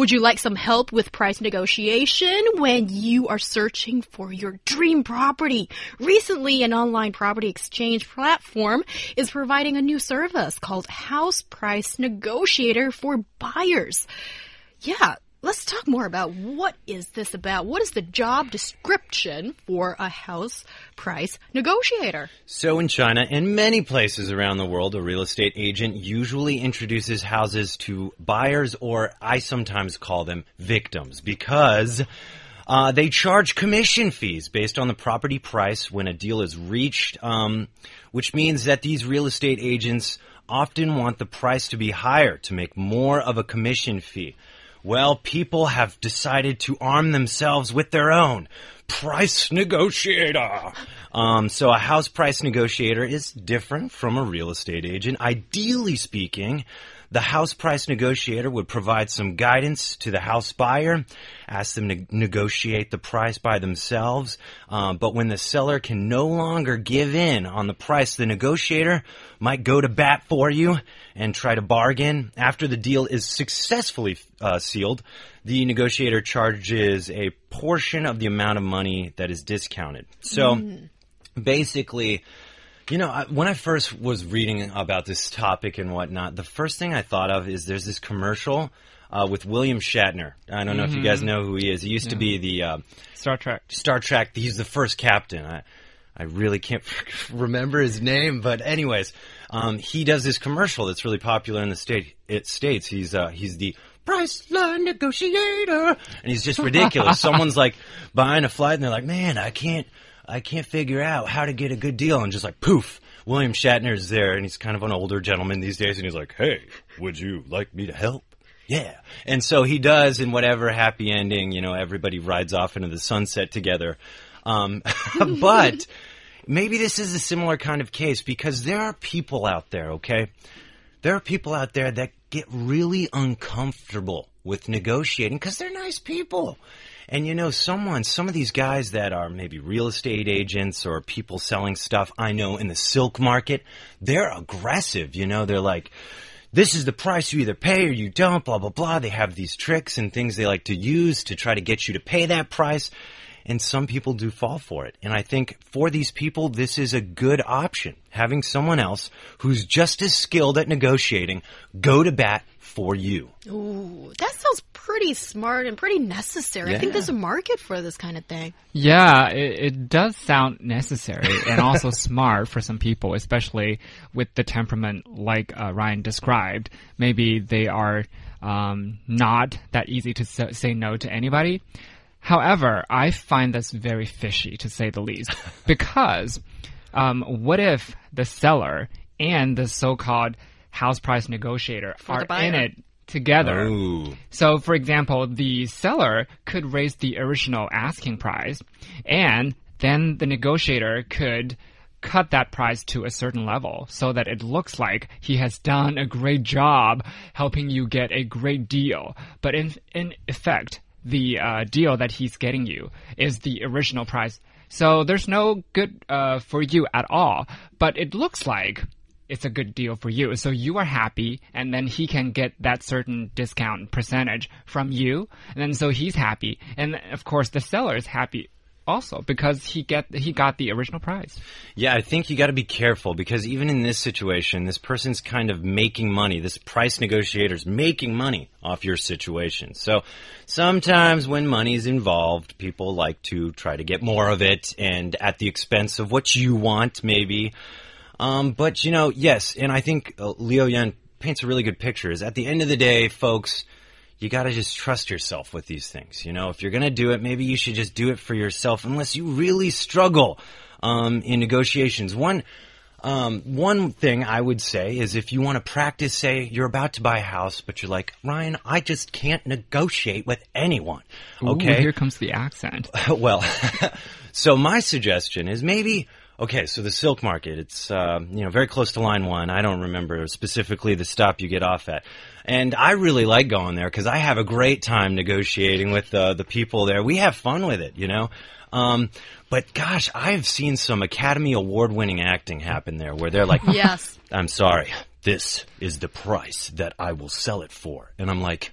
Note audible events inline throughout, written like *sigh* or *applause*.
Would you like some help with price negotiation when you are searching for your dream property? Recently, an online property exchange platform is providing a new service called House Price Negotiator for buyers. Yeah, let's talk more about what is this about? What is the job description for a house price negotiator? So in China and many places around the world, a real estate agent usually introduces houses to buyers or I sometimes call them victims because uh, they charge commission fees based on the property price when a deal is reached, um, which means that these real estate agents often want the price to be higher to make more of a commission fee. Well, people have decided to arm themselves with their own price negotiator. Um, so a house price negotiator is different from a real estate agent. Ideally speaking, the house price negotiator would provide some guidance to the house buyer, ask them to negotiate the price by themselves. Um, but when the seller can no longer give in on the price, the negotiator might go to bat for you and try to bargain. After the deal is successfully uh, sealed, the negotiator charges a portion of the amount of money that is discounted. So mm. basically, you know, when I first was reading about this topic and whatnot, the first thing I thought of is there's this commercial uh, with William Shatner. I don't know mm-hmm. if you guys mm-hmm. know who he is. He used yeah. to be the uh, Star Trek. Star Trek. He's the first captain. I, I really can't *laughs* remember his name, but anyways, um, he does this commercial that's really popular in the state. It states he's uh, he's the Priceline negotiator, and he's just ridiculous. *laughs* Someone's like buying a flight, and they're like, "Man, I can't." I can't figure out how to get a good deal. And just like poof, William Shatner's there, and he's kind of an older gentleman these days, and he's like, "Hey, would you like me to help?" Yeah, and so he does, and whatever happy ending, you know, everybody rides off into the sunset together. Um, *laughs* but maybe this is a similar kind of case because there are people out there, okay? There are people out there that get really uncomfortable with negotiating because they're nice people. And you know, someone, some of these guys that are maybe real estate agents or people selling stuff I know in the silk market, they're aggressive. You know, they're like, this is the price you either pay or you don't, blah, blah, blah. They have these tricks and things they like to use to try to get you to pay that price. And some people do fall for it. And I think for these people, this is a good option. Having someone else who's just as skilled at negotiating go to bat for you. Ooh, that sounds pretty smart and pretty necessary. Yeah. I think there's a market for this kind of thing. Yeah, it, it does sound necessary and *laughs* also smart for some people, especially with the temperament like uh, Ryan described. Maybe they are um, not that easy to say no to anybody. However, I find this very fishy to say the least *laughs* because um, what if the seller and the so-called house price negotiator for are in it together. Ooh. So, for example, the seller could raise the original asking price, and then the negotiator could cut that price to a certain level so that it looks like he has done a great job helping you get a great deal. But in, in effect, the uh, deal that he's getting you is the original price. So there's no good uh, for you at all. But it looks like it's a good deal for you. So you are happy, and then he can get that certain discount percentage from you, and then so he's happy, and of course the seller is happy also because he get he got the original prize. Yeah, I think you got to be careful because even in this situation, this person's kind of making money. This price negotiator's making money off your situation. So sometimes when money's involved, people like to try to get more of it and at the expense of what you want maybe. Um, but you know, yes, and I think uh, Liu Yan paints a really good picture. Is at the end of the day, folks, you got to just trust yourself with these things. You know, if you're going to do it, maybe you should just do it for yourself, unless you really struggle um, in negotiations. One. Um, one thing I would say is if you want to practice, say you're about to buy a house, but you're like, Ryan, I just can't negotiate with anyone. Okay. Ooh, here comes the accent. *laughs* well, *laughs* so my suggestion is maybe Okay, so the silk market, it's uh, you know very close to line one. I don't remember specifically the stop you get off at, and I really like going there because I have a great time negotiating with uh, the people there. We have fun with it, you know. Um, but gosh, I've seen some Academy Award winning acting happen there where they're like, Yes. *laughs* I'm sorry, this is the price that I will sell it for. And I'm like,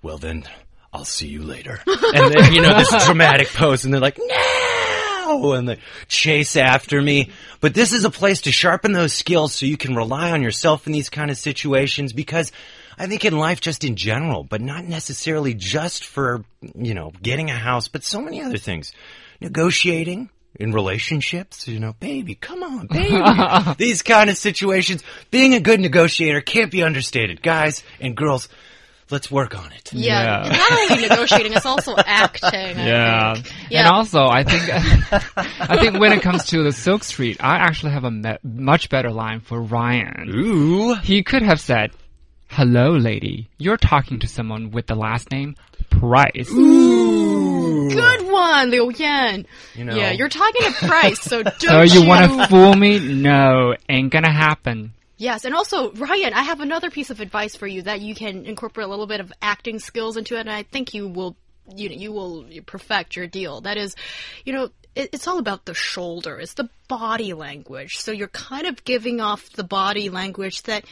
well then, I'll see you later. *laughs* and then, you know, this dramatic pose and they're like, no! And they chase after me. But this is a place to sharpen those skills so you can rely on yourself in these kind of situations because I think in life just in general, but not necessarily just for, you know, getting a house, but so many other things. Negotiating, in relationships, you know, baby, come on, baby. *laughs* These kind of situations, being a good negotiator can't be understated. Guys and girls, let's work on it. Yeah. Yeah. It's not only negotiating, it's also *laughs* acting. I Yeah. And also, I think, *laughs* I think when it comes to the Silk Street, I actually have a me- much better line for Ryan. Ooh. He could have said, "Hello, lady. You're talking to someone with the last name Price." Ooh. Good one, Liu Yan. You know. Yeah, you're talking to price, so *laughs* don't So you want to fool me? No, ain't gonna happen. Yes, and also Ryan, I have another piece of advice for you that you can incorporate a little bit of acting skills into it, and I think you will, you know, you will perfect your deal. That is, you know. it- It's all about the shoulder. It's the body language. So you're kind of giving off the body language that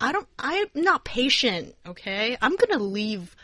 I don't, I'm not patient, okay? I'm gonna leave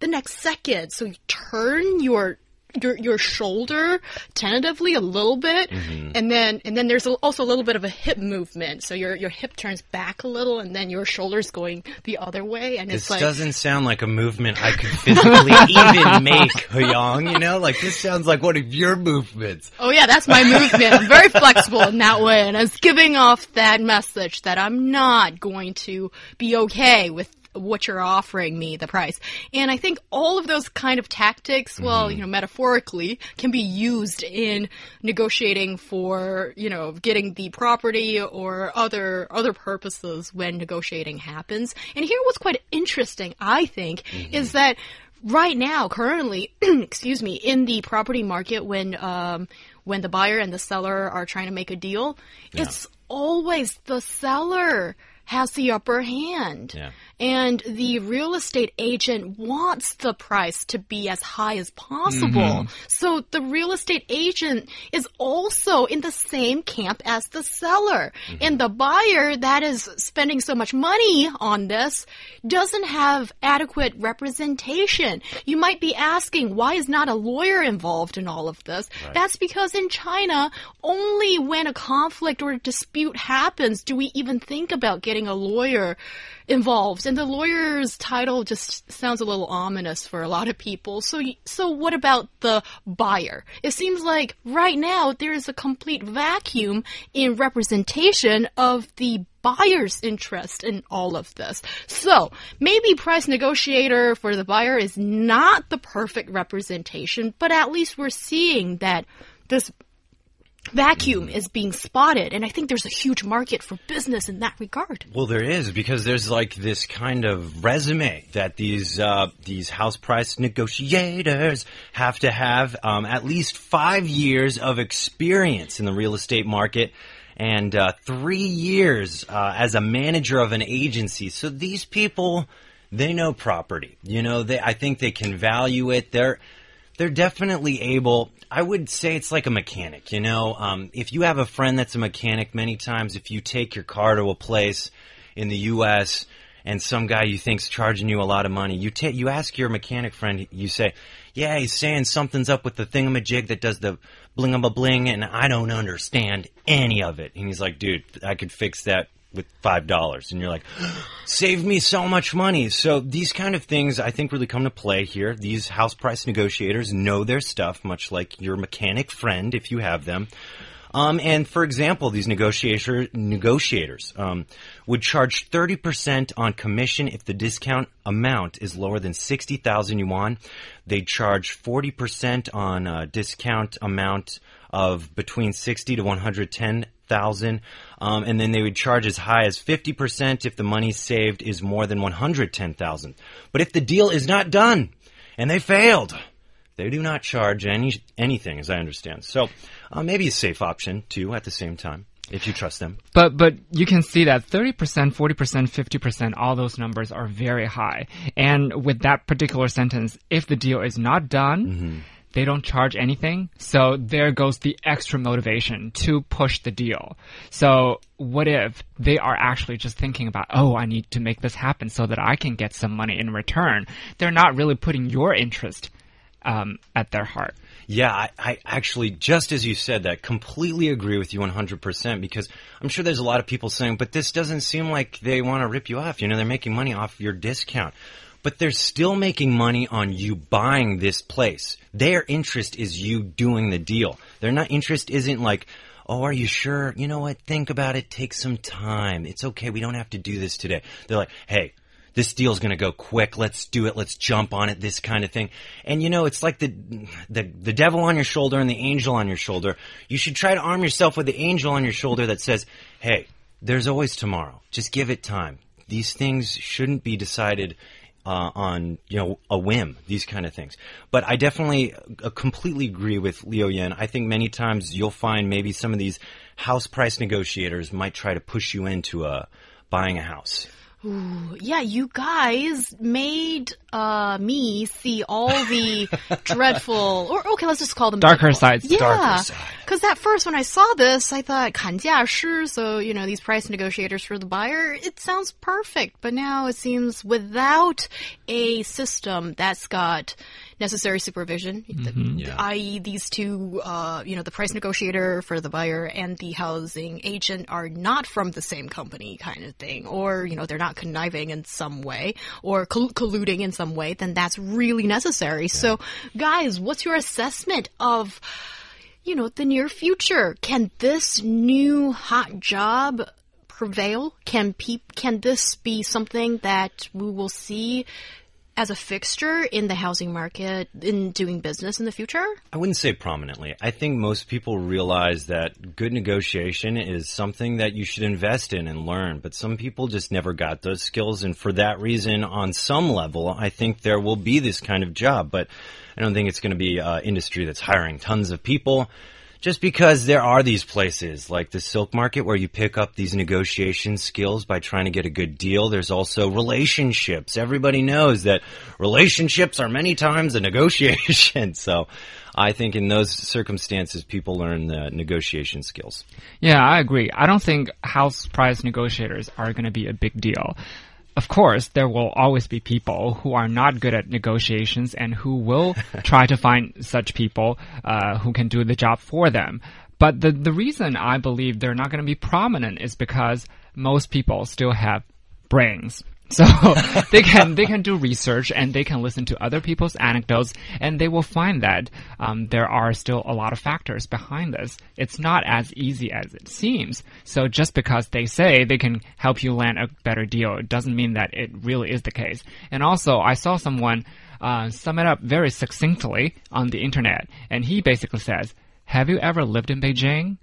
the next second. So you turn your your your shoulder tentatively a little bit, mm-hmm. and then and then there's also a little bit of a hip movement. So your your hip turns back a little, and then your shoulder's going the other way, and This it's like doesn't sound like a movement I could physically *laughs* even make, Hyung. You know, like this sounds like one of your movements. Oh yeah, that's my movement. I'm very flexible in that way, and it's giving off that message that I'm not going to be okay with what you're offering me, the price. And I think all of those kind of tactics, well, you know, metaphorically, can be used in negotiating for, you know, getting the property or other other purposes when negotiating happens. And here what's quite interesting, I think, is that right now, currently, *clears throat* excuse me, in the property market, when um, when the buyer and the seller are trying to make a deal, it's always the seller has the upper hand. Yeah. And the real estate agent wants the price to be as high as possible. Mm-hmm. So the real estate agent is also in the same camp as the seller. Mm-hmm. And the buyer that is spending so much money on this doesn't have adequate representation. You might be asking, why is not a lawyer involved in all of this? That's because in China, only when a conflict or a dispute happens do we even think about getting a lawyer involved. And the lawyer's title just sounds a little ominous for a lot of people. So, so what about the buyer? It seems like right now there is a complete vacuum in representation of the buyer's interest in all of this. So maybe price negotiator for the buyer is not the perfect representation, but at least we're seeing that this vacuum is being spotted, and I think there's a huge market for business in that regard. Well, there is because there's like this kind of resume that these uh, these house price negotiators have to have um, at least five years of experience in the real estate market and uh, three years uh, as a manager of an agency. So these people, they know property. You know, they I think they can value it. They're they're definitely able. I would say it's like a mechanic, you know. Um, if you have a friend that's a mechanic, many times if you take your car to a place in the U.S. and some guy you think's charging you a lot of money, you ta- you ask your mechanic friend, you say, "Yeah, he's saying something's up with the thingamajig that does the bling a bling, and I don't understand any of it." And he's like, "Dude, I could fix that." With five dollars, and you're like, *gasps* save me so much money. So these kind of things, I think, really come to play here. These house price negotiators know their stuff, much like your mechanic friend, if you have them. Um, and for example, these negotiator, negotiators um, would charge 30% on commission if the discount amount is lower than 60,000 yuan. They'd charge 40% on uh, discount amount of between 60 to 110,000. Um, and then they would charge as high as 50% if the money saved is more than 110,000. But if the deal is not done and they failed, They do not charge any anything, as I understand. So uh, maybe a safe option too. At the same time, if you trust them. But but you can see that 30%, 40%, 50%, all those numbers are very high. And with that particular sentence, if the deal is not done, Mm-hmm. They don't charge anything. So there goes the extra motivation to push the deal. So what if they are actually just thinking about, oh, I need to make this happen so that I can get some money in return? They're not really putting your interest um, at their heart. Yeah, I, I actually, just as you said that, completely agree with you 100% because I'm sure there's a lot of people saying, but this doesn't seem like they want to rip you off. You know, they're making money off your discount. But they're still making money on you buying this place. Their interest is you doing the deal. Their not interest isn't like, oh, are you sure? You know what? Think about it. Take some time. It's okay. We don't have to do this today. They're like, hey, this deal's going to go quick. Let's do it. Let's jump on it. This kind of thing. And you know, it's like the, the, the devil on your shoulder and the angel on your shoulder. You should try to arm yourself with the angel on your shoulder that says, Hey, there's always tomorrow. Just give it time. These things shouldn't be decided uh, on you know a whim, these kind of things. But I definitely uh, completely agree with Liu Yan. I think many times you'll find maybe some of these house price negotiators might try to push you into a buying a house. Yeah, you guys made uh, me see all the *laughs* dreadful, or okay, let's just call them Darker dreadful. sides. Yeah, Darker side. Because at first, when I saw this, I thought, "Kanjia shi," so you know, these price negotiators for the buyer. It sounds perfect, but now it seems without a system that's got necessary supervision, mm -hmm, yeah. i.e., these two, uh, you know, the price negotiator for the buyer and the housing agent are not from the same company, kind of thing, or you know, they're not conniving in some way or coll colluding in some way. Then that's really necessary. Yeah. So, guys, what's your assessment of? You know, the near future. Can this new hot job prevail? Can peop- can this be something that we will see as a fixture in the housing market in doing business in the future? I wouldn't say prominently. I think most people realize that good negotiation is something that you should invest in and learn, but some people just never got those skills. And for that reason, on some level, I think there will be this kind of job, but I don't think it's going to be an industry that's hiring tons of people. Just because there are these places like the silk market where you pick up these negotiation skills by trying to get a good deal. There's also relationships. Everybody knows that relationships are many times a negotiation. *laughs* So I think in those circumstances, people learn the negotiation skills. Yeah, I agree. I don't think house price negotiators are going to be a big deal. Of course, there will always be people who are not good at negotiations and who will *laughs* try to find such people uh, who can do the job for them. But the the reason I believe they're not going to be prominent is because most people still have brains. So *laughs* they can they can do research and they can listen to other people's anecdotes and they will find that um, there are still a lot of factors behind this. It's not as easy as it seems. So just because they say they can help you land a better deal, it doesn't mean that it really is the case. And also, I saw someone uh, sum it up very succinctly on the internet, and he basically says, "Have you ever lived in Beijing?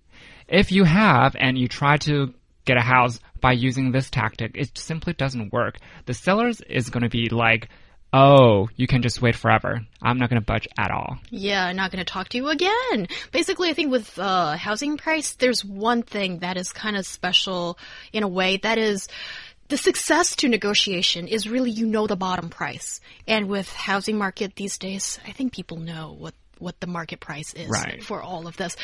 If you have and you try to get a house by using this tactic, it simply doesn't work. The sellers is going to be like, oh, you can just wait forever. I'm not going to budge at all. Yeah, I'm not going to talk to you again. Basically, I think with uh, housing price, there's one thing that is kind of special in a way that is the success to negotiation is really you know the bottom price. And with housing market these days, I think people know what what the market price is Right. for all of this.